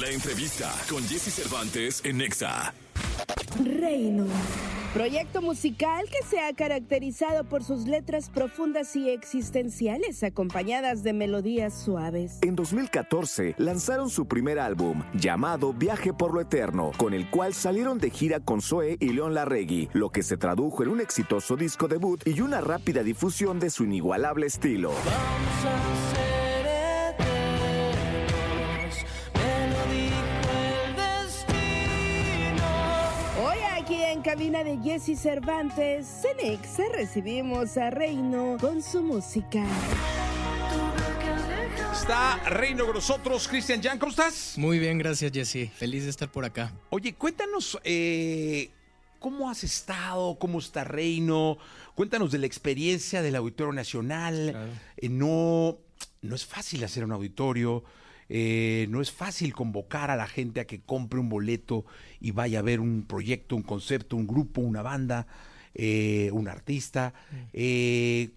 La entrevista con Jesse Cervantes en Nexa. Reino. Proyecto musical que se ha caracterizado por sus letras profundas y existenciales acompañadas de melodías suaves. En 2014 lanzaron su primer álbum llamado Viaje por lo Eterno, con el cual salieron de gira con Zoe y León Larregui, lo que se tradujo en un exitoso disco debut y una rápida difusión de su inigualable estilo. En cabina de Jesse Cervantes, Cenexa, recibimos a Reino con su música. Está Reino con nosotros, Cristian Jan, ¿cómo estás? Muy bien, gracias Jesse. Feliz de estar por acá. Oye, cuéntanos eh, cómo has estado, cómo está Reino, cuéntanos de la experiencia del Auditorio Nacional. Claro. Eh, no, no es fácil hacer un auditorio, eh, no es fácil convocar a la gente a que compre un boleto y vaya a ver un proyecto, un concepto, un grupo, una banda, eh, un artista. Eh,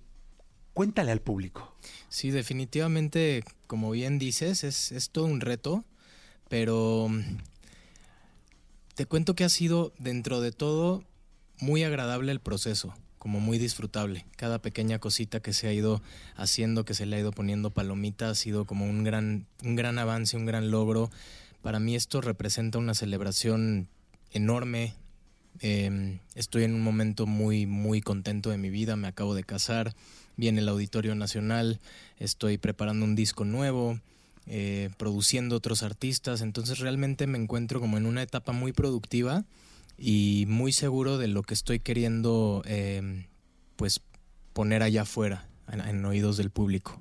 cuéntale al público. Sí, definitivamente, como bien dices, es, es todo un reto, pero mm, te cuento que ha sido, dentro de todo, muy agradable el proceso, como muy disfrutable. Cada pequeña cosita que se ha ido haciendo, que se le ha ido poniendo palomita, ha sido como un gran, un gran avance, un gran logro. Para mí esto representa una celebración enorme. Eh, estoy en un momento muy, muy contento de mi vida. Me acabo de casar. Viene el Auditorio Nacional. Estoy preparando un disco nuevo. eh, produciendo otros artistas. Entonces realmente me encuentro como en una etapa muy productiva y muy seguro de lo que estoy queriendo eh, pues poner allá afuera, en, en oídos del público.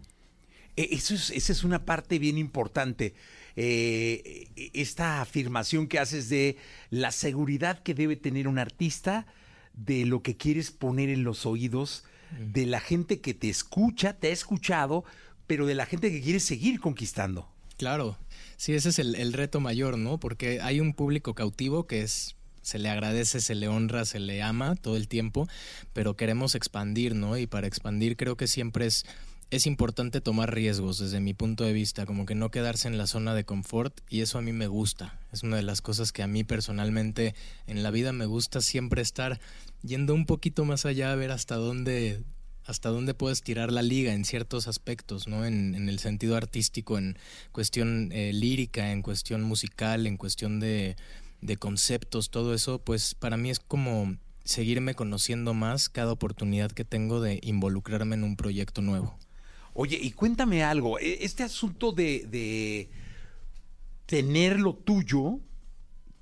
Eh, Eso es, esa es una parte bien importante. Eh, esta afirmación que haces de la seguridad que debe tener un artista de lo que quieres poner en los oídos de la gente que te escucha, te ha escuchado, pero de la gente que quiere seguir conquistando. Claro, sí, ese es el, el reto mayor, ¿no? Porque hay un público cautivo que es se le agradece, se le honra, se le ama todo el tiempo, pero queremos expandir, ¿no? Y para expandir creo que siempre es es importante tomar riesgos desde mi punto de vista, como que no quedarse en la zona de confort y eso a mí me gusta. Es una de las cosas que a mí personalmente en la vida me gusta siempre estar yendo un poquito más allá a ver hasta dónde hasta dónde puedes tirar la liga en ciertos aspectos, ¿no? En, en el sentido artístico, en cuestión eh, lírica, en cuestión musical, en cuestión de, de conceptos, todo eso, pues para mí es como seguirme conociendo más cada oportunidad que tengo de involucrarme en un proyecto nuevo. Oye, y cuéntame algo, e- este asunto de, de tener lo tuyo,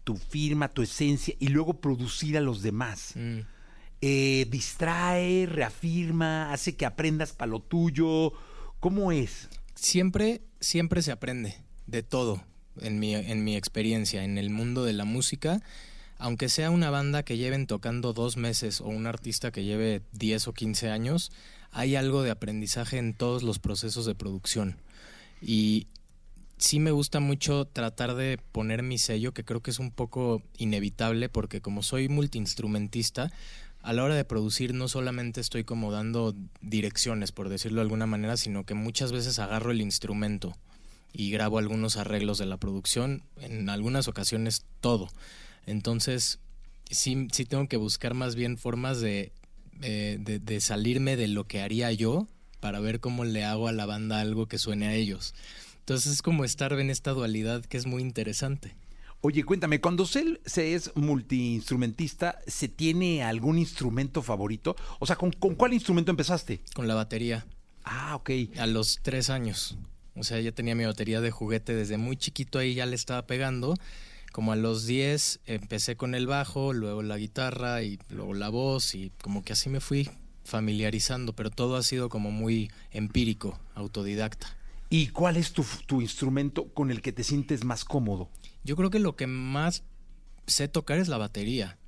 tu firma, tu esencia, y luego producir a los demás. Mm. eh, distrae, reafirma, hace que aprendas para lo tuyo. ¿Cómo es? Siempre, siempre se aprende de todo en mi, en mi experiencia, en el mundo de la música. Aunque sea una banda que lleven tocando dos meses o un artista que lleve 10 o 15 años, hay algo de aprendizaje en todos los procesos de producción. Y sí me gusta mucho tratar de poner mi sello, que creo que es un poco inevitable, porque como soy multiinstrumentista, a la hora de producir no solamente estoy como dando direcciones, por decirlo de alguna manera, sino que muchas veces agarro el instrumento y grabo algunos arreglos de la producción, en algunas ocasiones todo. Entonces, sí, sí tengo que buscar más bien formas de, eh, de, de salirme de lo que haría yo para ver cómo le hago a la banda algo que suene a ellos. Entonces es como estar en esta dualidad que es muy interesante. Oye, cuéntame, cuando se, se es multiinstrumentista, ¿se tiene algún instrumento favorito? O sea, ¿con, con cuál instrumento empezaste? Con la batería, Ah, ok. a los tres años. O sea, ya tenía mi batería de juguete desde muy chiquito, ahí ya le estaba pegando. Como a los 10 empecé con el bajo, luego la guitarra y luego la voz y como que así me fui familiarizando, pero todo ha sido como muy empírico, autodidacta. ¿Y cuál es tu, tu instrumento con el que te sientes más cómodo? Yo creo que lo que más sé tocar es la batería,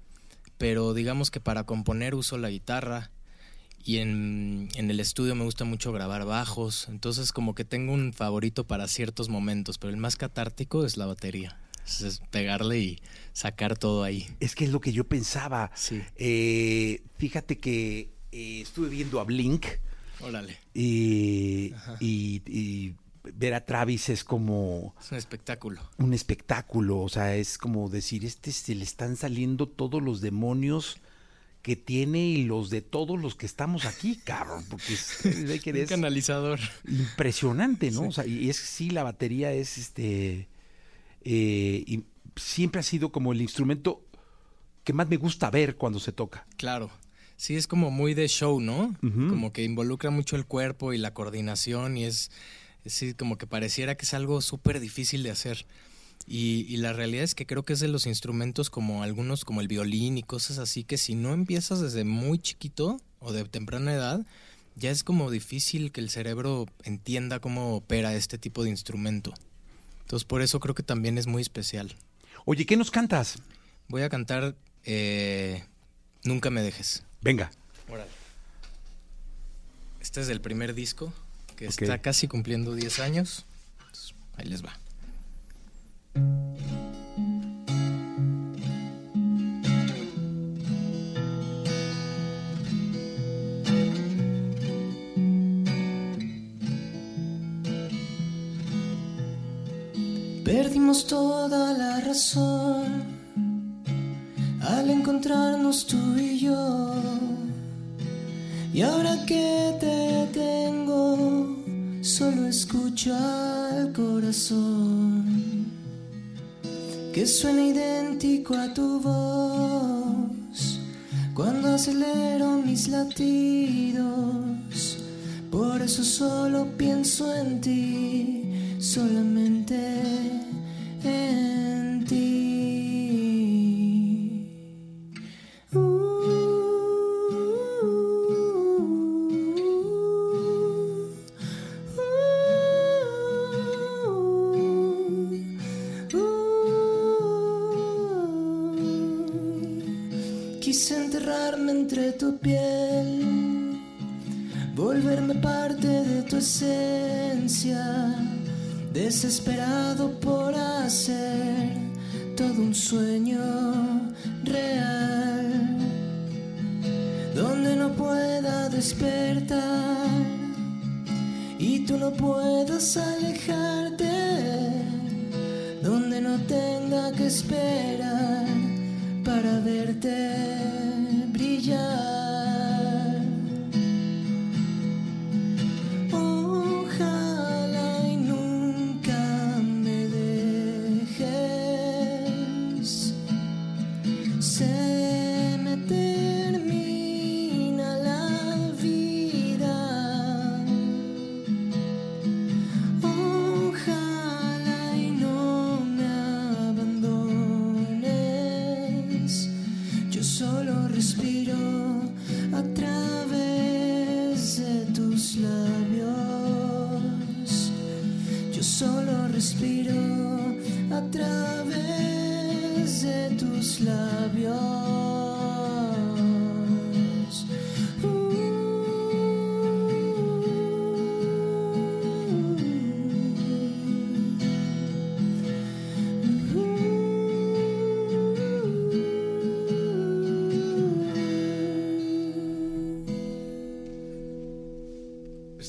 pero digamos que para componer uso la guitarra y en, en el estudio me gusta mucho grabar bajos, entonces como que tengo un favorito para ciertos momentos, pero el más catártico es la batería, es, pegarle y sacar todo ahí. Es que es lo que yo pensaba. Sí. Eh, fíjate que eh, estuve viendo a Blink Órale. y, y- y ver a Travis es como Es un espectáculo. un espectáculo, o sea, es como decir, este se le están saliendo todos los demonios que tiene y los de todos los que estamos aquí, cabrón, porque es, Un canalizador. impresionante, ¿no? O sea, y es sí, la batería es este, eh, y siempre ha sido como el instrumento que más me gusta ver cuando se toca. Claro. Sí, es como muy de show, ¿no? Como que involucra mucho el cuerpo y la coordinación y es, es como que pareciera que es algo súper difícil de hacer. Y, y la realidad es que creo que es de los instrumentos como algunos, como el violín y cosas así, que si no empiezas desde muy chiquito o de temprana edad, ya es como difícil que el cerebro entienda cómo opera este tipo de instrumento. Entonces por eso creo que también es muy especial. Oye, ¿qué nos cantas? Voy a cantar eh, Nunca me dejes. Venga. Este es del primer disco, que está casi cumpliendo 10 años. Entonces, ahí les va. Perdimos toda la razón al encontrarnos tú y yo. Y ahora que te tengo, solo escucho al corazón que suena idéntico a tu voz cuando acelero mis latidos. Por eso solo pienso en ti, solamente piel, volverme parte de tu esencia, desesperado por hacer todo un sueño real, donde no pueda despertar y tú no puedas alejarte, donde no tenga que esperar para verte solo respiro a través de tus labios. Yo solo respiro a través de tus labios.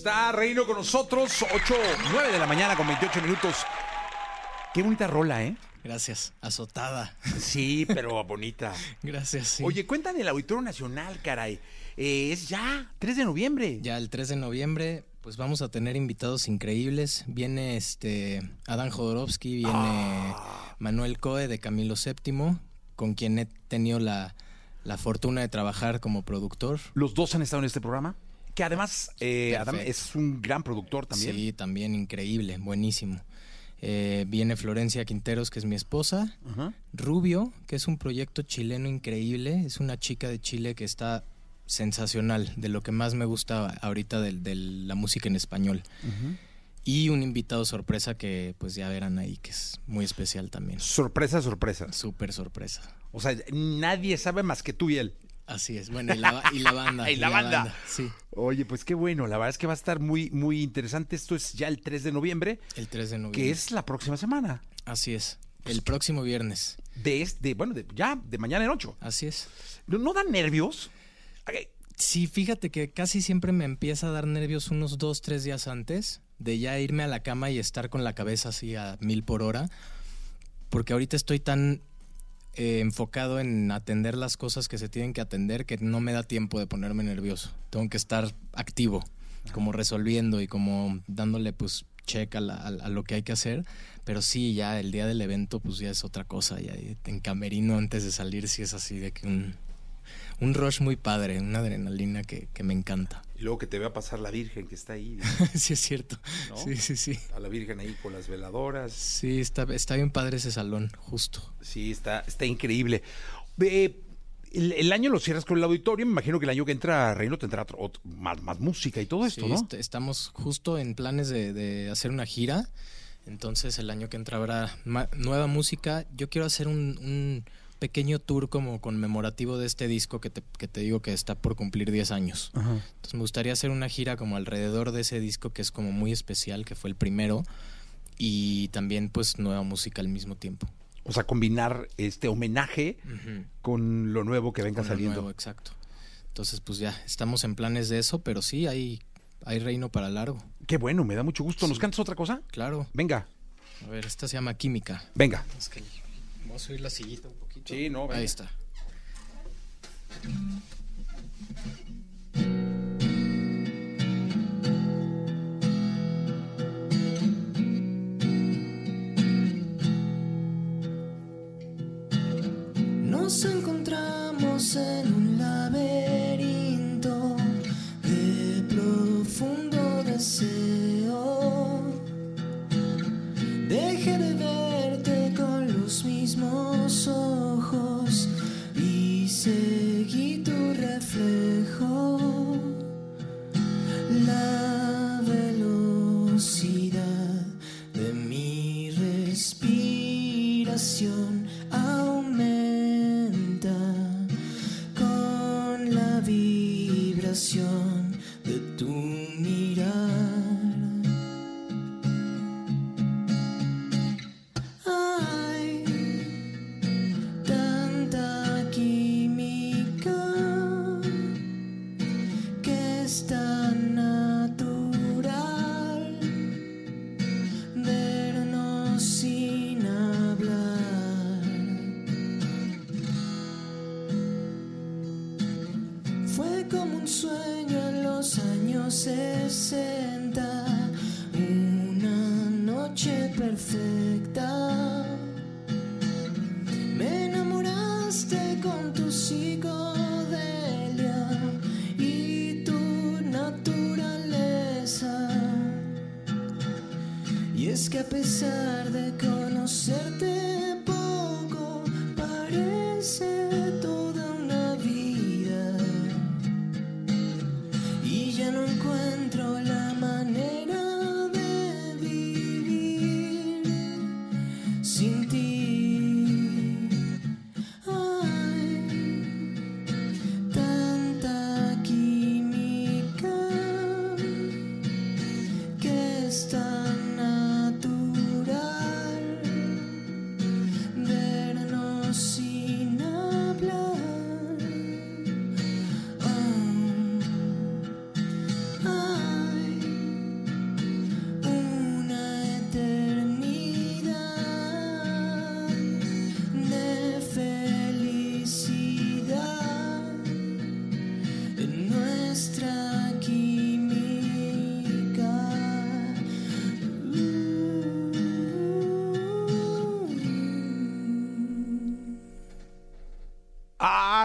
Está Reino con nosotros, 8, 9 de la mañana con 28 minutos. Qué bonita rola, ¿eh? Gracias. Azotada. Sí, pero bonita. Gracias. sí. Oye, cuéntame el Auditorio Nacional, caray. Eh, es ya, 3 de noviembre. Ya el 3 de noviembre, pues vamos a tener invitados increíbles. Viene este Adán Jodorowsky, viene Ah. Manuel Coe de Camilo VII, con quien he tenido la, la fortuna de trabajar como productor. Los dos han estado en este programa. Que además, eh, Adam es un gran productor también. Sí, también increíble, buenísimo. Eh, viene Florencia Quinteros, que es mi esposa. Ajá. Rubio, que es un proyecto chileno increíble. Es una chica de Chile que está sensacional, de lo que más me gusta ahorita de, de la música en español. Y un invitado sorpresa que pues ya verán ahí, que es muy especial también. Sorpresa, sorpresa. Súper sorpresa. O sea, nadie sabe más que tú y él. Así es. Bueno, y la, ba- y la banda. Y la banda. Sí, Oye, pues qué bueno. La verdad es que va a estar muy, muy interesante. Esto es ya el 3 de noviembre, el 3 de noviembre. que es la próxima semana. Así es. El próximo viernes. De este, bueno, de- ya, de mañana en 8. Así es. ¿No, no dan nervios? Sí, fíjate que casi siempre me empieza a dar nervios unos dos, tres días antes, de ya irme a la cama y estar con la cabeza así a mil por hora, porque ahorita estoy tan eh, enfocado en atender las cosas que se tienen que atender que no me da tiempo de ponerme nervioso. Tengo que estar activo, como resolviendo y como dándole pues check a, la- a- a lo que hay que hacer. Pero sí, ya el día del evento pues ya es otra cosa. Ya en camerino antes de salir sí es así de que un, un rush muy padre, una adrenalina que, que me encanta. Y luego que te vea pasar la Virgen que está ahí, sí es cierto. ¿no? Sí, sí, sí. A la Virgen ahí con las veladoras. Sí, está, está bien padre ese salón, justo. Sí, está, está increíble. Eh, el, el año lo cierras con el auditorio. Me imagino que el año que entra Reino tendrá otro- otro- más, más música y todo esto, Sí, ¿no? est- estamos justo en planes de, de hacer una gira. Entonces el año que entra habrá nueva música. Yo quiero hacer un, un pequeño tour como conmemorativo de este disco que te, que te digo que está por cumplir 10 años. Entonces me gustaría hacer una gira como alrededor de ese disco que es como muy especial, que fue el primero. Y también pues nueva música al mismo tiempo. O sea, combinar este homenaje con lo nuevo que venga Con lo saliendo. nuevo, exacto. Entonces pues ya estamos en planes de eso, pero sí hay, hay reino para largo. Qué bueno, me da mucho gusto. ¿Nos cantas otra cosa? Claro. Venga, A ver, esta se llama Química. venga. Es que voy a subir la sillita un poquito. Sí, no, venga. Ahí está. Tu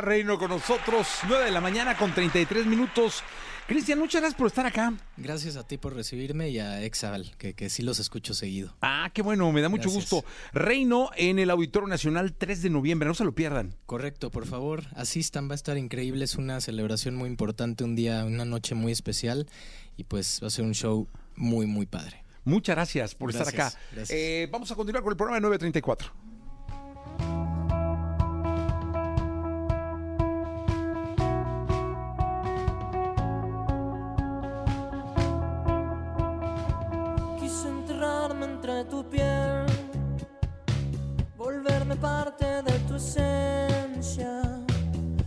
Reino con nosotros. 9 de la mañana con 33 minutos. Cristian, muchas gracias por estar acá. Gracias a ti por recibirme y a Exabal, que, que sí los escucho seguido. Ah, qué bueno, me da mucho Gracias. gusto. Reino en el Auditorio Nacional 3 de noviembre, no se lo pierdan. Correcto, por favor, asistan, va a estar increíble, es una celebración muy importante, un día, una noche muy especial y pues va a ser un show muy, muy padre. Muchas gracias por estar acá. Eh, vamos a continuar con el programa de 934. entre tu piel, volverme parte de tu esencia,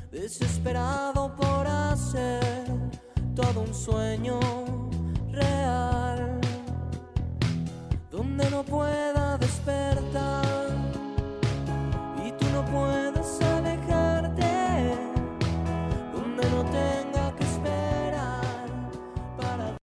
desesperado por hacer todo un sueño real, donde no pueda despertar y tú no puedas ser.